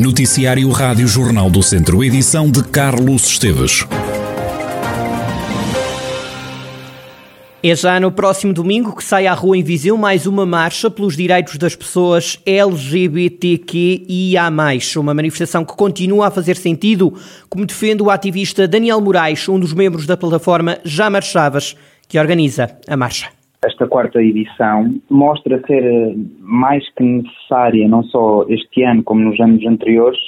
Noticiário Rádio Jornal do Centro, edição de Carlos Esteves. É já no próximo domingo que sai à rua em Viseu mais uma marcha pelos direitos das pessoas LGBTQIA+. Uma manifestação que continua a fazer sentido, como defende o ativista Daniel Moraes, um dos membros da plataforma Já Marchavas, que organiza a marcha. Esta quarta edição mostra ser eh, mais que necessária, não só este ano como nos anos anteriores,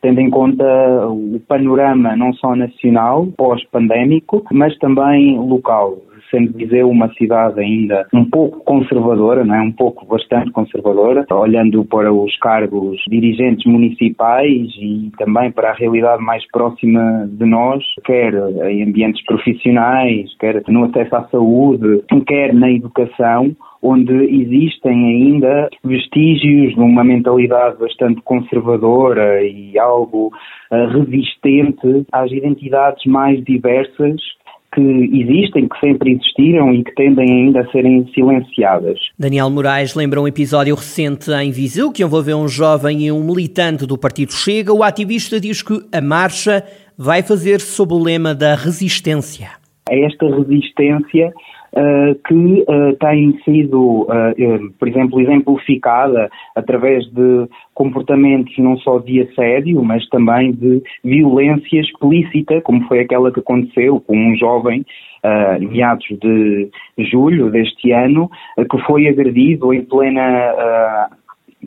tendo em conta o panorama não só nacional, pós-pandémico, mas também local sendo Viseu uma cidade ainda um pouco conservadora, não é? um pouco bastante conservadora, olhando para os cargos dirigentes municipais e também para a realidade mais próxima de nós, quer em ambientes profissionais, quer no acesso à saúde, quer na educação, onde existem ainda vestígios de uma mentalidade bastante conservadora e algo uh, resistente às identidades mais diversas que existem, que sempre existiram e que tendem ainda a serem silenciadas. Daniel Moraes lembra um episódio recente em Viseu que envolveu um jovem e um militante do Partido Chega. O ativista diz que a marcha vai fazer-se sob o lema da resistência. Esta resistência que uh, tem sido, uh, por exemplo, exemplificada através de comportamentos não só de assédio, mas também de violência explícita, como foi aquela que aconteceu com um jovem uh, meados de julho deste ano, que foi agredido em plena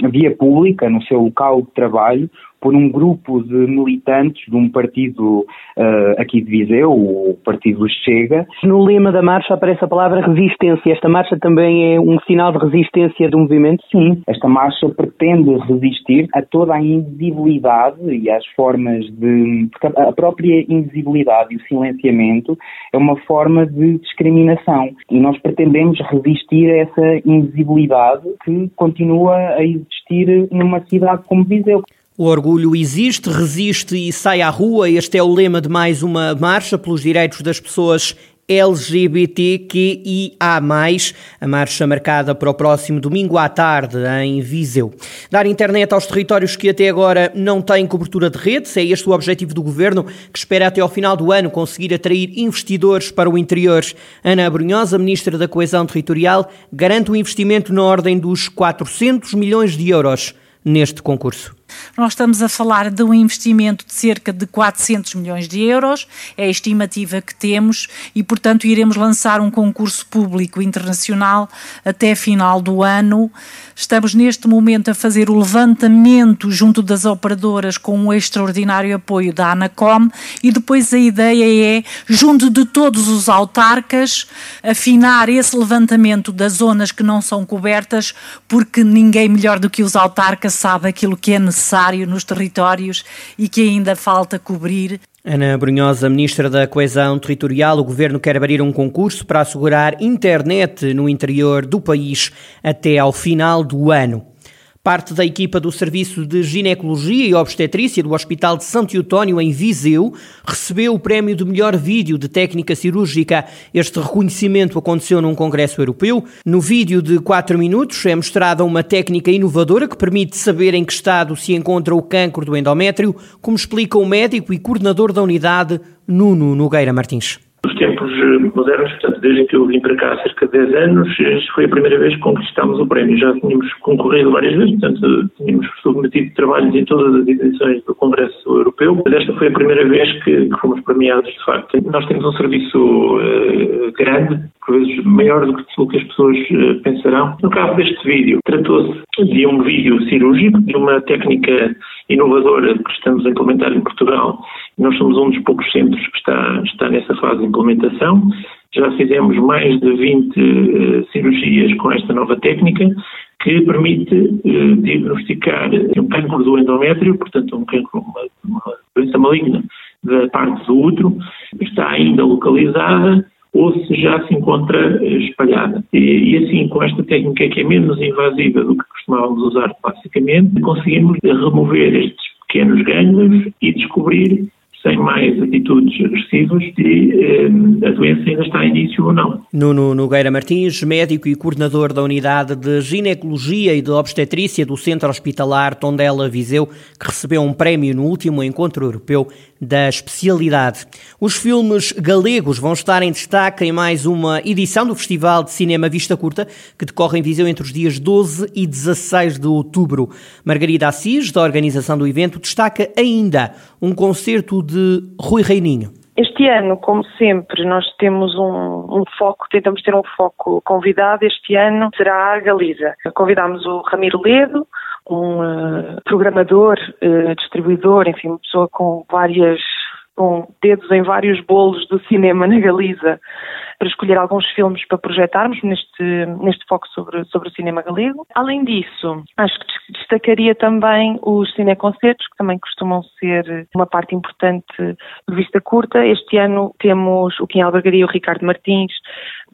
via pública, no seu local de trabalho, por um grupo de militantes de um partido uh, aqui de Viseu, o Partido Chega. No lema da marcha aparece a palavra resistência. Esta marcha também é um sinal de resistência do movimento? Sim, esta marcha pretende resistir a toda a invisibilidade e às formas de. Porque a própria invisibilidade e o silenciamento é uma forma de discriminação e nós pretendemos resistir a essa invisibilidade que continua a existir numa cidade como Viseu. O orgulho existe, resiste e sai à rua. Este é o lema de mais uma marcha pelos direitos das pessoas LGBTQIA+, a marcha marcada para o próximo domingo à tarde em Viseu. Dar internet aos territórios que até agora não têm cobertura de redes, é este o objetivo do Governo, que espera até ao final do ano conseguir atrair investidores para o interior. Ana Brunhosa, Ministra da Coesão Territorial, garante um investimento na ordem dos 400 milhões de euros neste concurso. Nós estamos a falar de um investimento de cerca de 400 milhões de euros, é a estimativa que temos e, portanto, iremos lançar um concurso público internacional até final do ano. Estamos neste momento a fazer o levantamento junto das operadoras com um extraordinário apoio da Anacom e depois a ideia é, junto de todos os autarcas, afinar esse levantamento das zonas que não são cobertas, porque ninguém melhor do que os autarcas sabe aquilo que é necessário necessário nos territórios e que ainda falta cobrir. Ana Brunhosa, Ministra da Coesão Territorial, o Governo quer abrir um concurso para assegurar internet no interior do país até ao final do ano. Parte da equipa do Serviço de Ginecologia e Obstetrícia do Hospital de Santo Eutónio, em Viseu, recebeu o prémio de melhor vídeo de técnica cirúrgica. Este reconhecimento aconteceu num congresso europeu. No vídeo de 4 minutos é mostrada uma técnica inovadora que permite saber em que estado se encontra o cancro do endométrio, como explica o médico e coordenador da unidade, Nuno Nogueira Martins Os tempos modernos, portanto, desde que eu vim para cá há cerca de 10 anos, foi a primeira vez que conquistámos o prémio. Já tínhamos concorrido várias vezes, portanto, tínhamos submetido trabalhos em todas as edições do Congresso Europeu, mas esta foi a primeira vez que, que fomos premiados, de facto. Nós temos um serviço uh, grande, por vezes maior do que, do que as pessoas uh, pensarão. No caso deste vídeo, tratou-se de um vídeo cirúrgico, de uma técnica inovadora que estamos a implementar em Portugal. Nós somos um dos poucos centros que está, está nessa fase de implementação. Já fizemos mais de 20 uh, eh, cirurgias com esta nova técnica que permite uh, diagnosticar um cancro do endométrio, portanto um cancro, uma, uma doença maligna da parte do útero, está ainda localizada ou se já se encontra eh, espalhada. E, e, assim, com esta técnica que é menos invasiva do que costumávamos usar classicamente, conseguimos remover estes pequenos gânglios e descobrir sem mais atitudes agressivas e eh, a doença ainda está em início ou não. Nuno Nogueira Martins, médico e coordenador da Unidade de Ginecologia e de Obstetrícia do Centro Hospitalar Tondela Viseu, que recebeu um prémio no último encontro europeu da especialidade. Os filmes galegos vão estar em destaque em mais uma edição do Festival de Cinema Vista Curta, que decorre em Viseu entre os dias 12 e 16 de outubro. Margarida Assis, da organização do evento, destaca ainda um concerto de Rui Reininho. Este ano, como sempre, nós temos um, um, foco, tentamos ter um foco convidado. Este ano será a Galiza. Convidámos o Ramiro Ledo, um uh, programador, uh, distribuidor, enfim, uma pessoa com várias com dedos em vários bolos do cinema na Galiza para escolher alguns filmes para projetarmos neste, neste foco sobre, sobre o cinema galego. Além disso, acho que destacaria também os cineconcertos, que também costumam ser uma parte importante de vista curta. Este ano temos o Kim Albergaria e o Ricardo Martins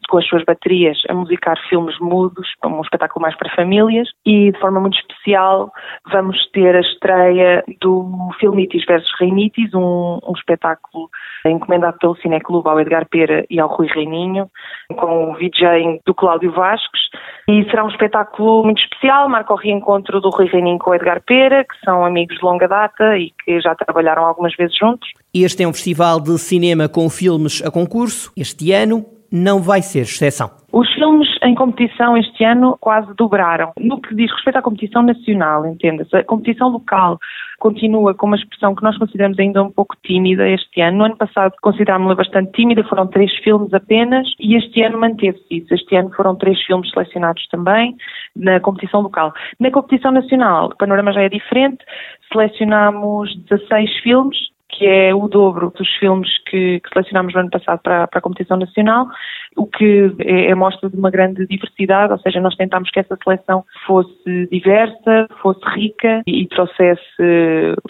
com as suas baterias a musicar filmes mudos, um espetáculo mais para famílias e de forma muito especial vamos ter a estreia do Filmitis versus Reinitis, um, um espetáculo encomendado pelo Cineclube ao Edgar Pera e ao Rui Reininho, com o VJ do Cláudio Vasques e será um espetáculo muito especial, marca o reencontro do Rui Reininho com o Edgar Pera, que são amigos de longa data e que já trabalharam algumas vezes juntos. Este é um festival de cinema com filmes a concurso. Este ano não vai ser exceção. Os filmes em competição este ano quase dobraram. No que diz respeito à competição nacional, entenda-se, a competição local continua com uma expressão que nós consideramos ainda um pouco tímida este ano. No ano passado considerámos-la bastante tímida, foram três filmes apenas, e este ano manteve-se isso. Este ano foram três filmes selecionados também na competição local. Na competição nacional, o panorama já é diferente, selecionámos 16 filmes, que é o dobro dos filmes que, que selecionámos no ano passado para, para a competição nacional, o que é, é, mostra de uma grande diversidade, ou seja, nós tentámos que essa seleção fosse diversa, fosse rica e, trouxesse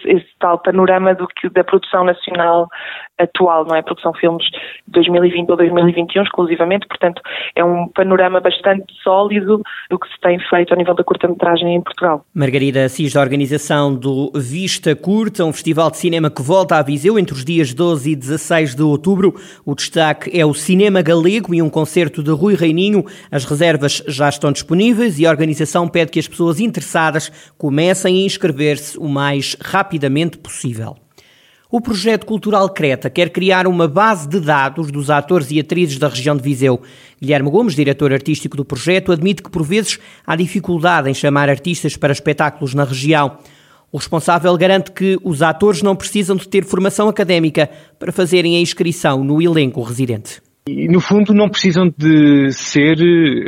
esse tal panorama do que da produção nacional atual, não é? Produção filmes de 2020 ou 2021 exclusivamente, portanto, é um panorama bastante sólido do que se tem feito a nível da curta-metragem em Portugal. Margarida Assis, da organização do Vista Curta, um festival de cinema que volta a Viseu entre os dias 12 e 16 de outubro. O destaque é o cinema galego e um concerto de Rui Reininho. As reservas já estão disponíveis e a organização pede que as pessoas interessadas comecem a inscrever-se o mais rapidamente possível. O projeto cultural Creta quer criar uma base de dados dos atores e atrizes da região de Viseu. Guilherme Gomes, diretor artístico do projeto, admite que por vezes há dificuldade em chamar artistas para espetáculos na região. O responsável garante que os atores não precisam de ter formação académica para fazerem a inscrição no elenco residente. E, no fundo, não precisam de ser,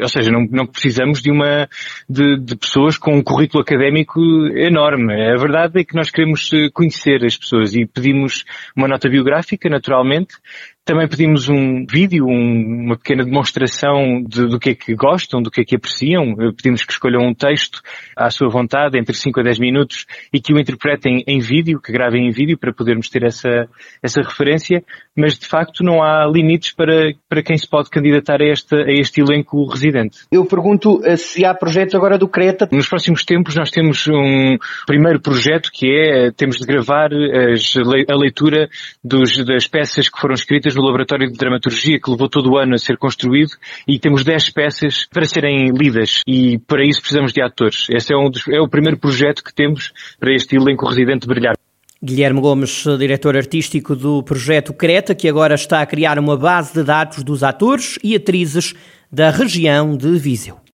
ou seja, não, não precisamos de uma, de, de, pessoas com um currículo académico enorme. A verdade é que nós queremos eh, conhecer as pessoas e pedimos uma nota biográfica, naturalmente, também pedimos um vídeo, um, uma pequena demonstração de, do que é que gostam, do que é que apreciam. Pedimos que escolham um texto à sua vontade, entre 5 a 10 minutos, e que o interpretem em vídeo, que gravem em vídeo para podermos ter essa, essa referência. Mas de facto não há limites para, para quem se pode candidatar a este, a este elenco residente. Eu pergunto eh, se há projetos agora do Creta. Nos próximos tempos nós temos um primeiro projeto que é, eh, temos de gravar as, a leitura dos, das peças que foram escritas no laboratório de dramaturgia que levou todo o ano a ser construído e temos 10 peças para serem lidas e para isso precisamos de atores. Esse é, um dos, é o primeiro projeto que temos para este elenco residente brilhar. Guilherme Gomes, diretor artístico do projeto Creta, que agora está a criar uma base de dados dos atores e atrizes da região de Viseu.